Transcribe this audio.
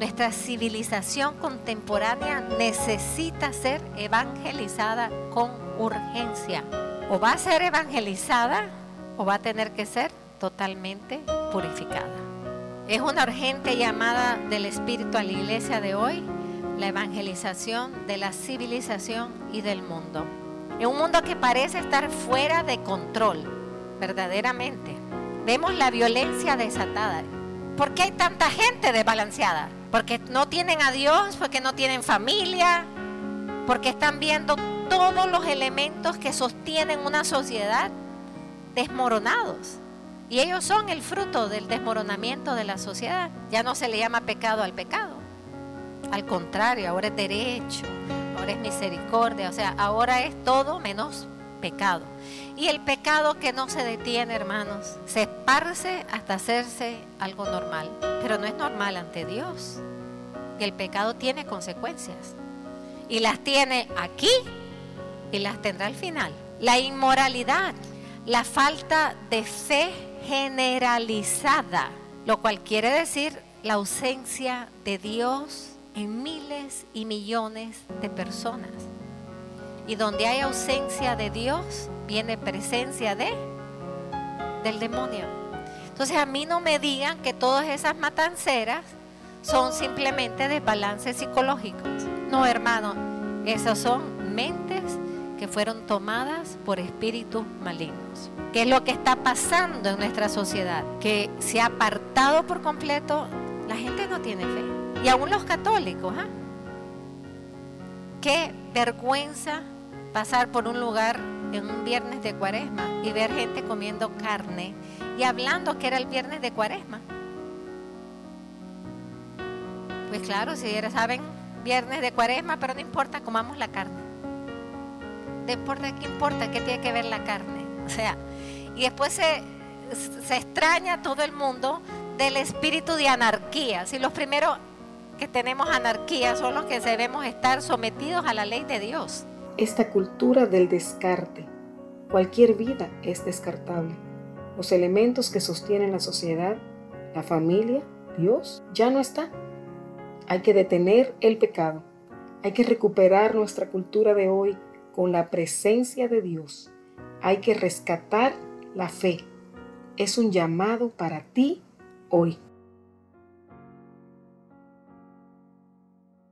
Nuestra civilización contemporánea necesita ser evangelizada con urgencia. O va a ser evangelizada o va a tener que ser totalmente purificada. Es una urgente llamada del Espíritu a la iglesia de hoy, la evangelización de la civilización y del mundo. En un mundo que parece estar fuera de control, verdaderamente. Vemos la violencia desatada. ¿Por qué hay tanta gente desbalanceada? Porque no tienen a Dios, porque no tienen familia, porque están viendo todos los elementos que sostienen una sociedad desmoronados. Y ellos son el fruto del desmoronamiento de la sociedad. Ya no se le llama pecado al pecado. Al contrario, ahora es derecho, ahora es misericordia. O sea, ahora es todo menos pecado. Y el pecado que no se detiene, hermanos, se esparce hasta hacerse algo normal. Pero no es normal ante Dios. Y el pecado tiene consecuencias. Y las tiene aquí y las tendrá al final. La inmoralidad, la falta de fe generalizada, lo cual quiere decir la ausencia de Dios en miles y millones de personas. Y donde hay ausencia de Dios, viene presencia de del demonio. Entonces a mí no me digan que todas esas matanceras son simplemente desbalances psicológicos. No, hermano, esas son mentes que fueron tomadas por espíritus malignos. ¿Qué es lo que está pasando en nuestra sociedad? Que se ha apartado por completo, la gente no tiene fe. Y aún los católicos, ¿ah? Qué vergüenza pasar por un lugar en un viernes de cuaresma y ver gente comiendo carne y hablando que era el viernes de cuaresma. Pues claro, si ya saben, viernes de cuaresma, pero no importa, comamos la carne. No importa qué importa, qué tiene que ver la carne. O sea, y después se, se extraña todo el mundo del espíritu de anarquía. Si los primeros que tenemos anarquía son los que debemos estar sometidos a la ley de Dios. Esta cultura del descarte. Cualquier vida es descartable. Los elementos que sostienen la sociedad, la familia, Dios, ya no está. Hay que detener el pecado. Hay que recuperar nuestra cultura de hoy con la presencia de Dios. Hay que rescatar la fe. Es un llamado para ti hoy.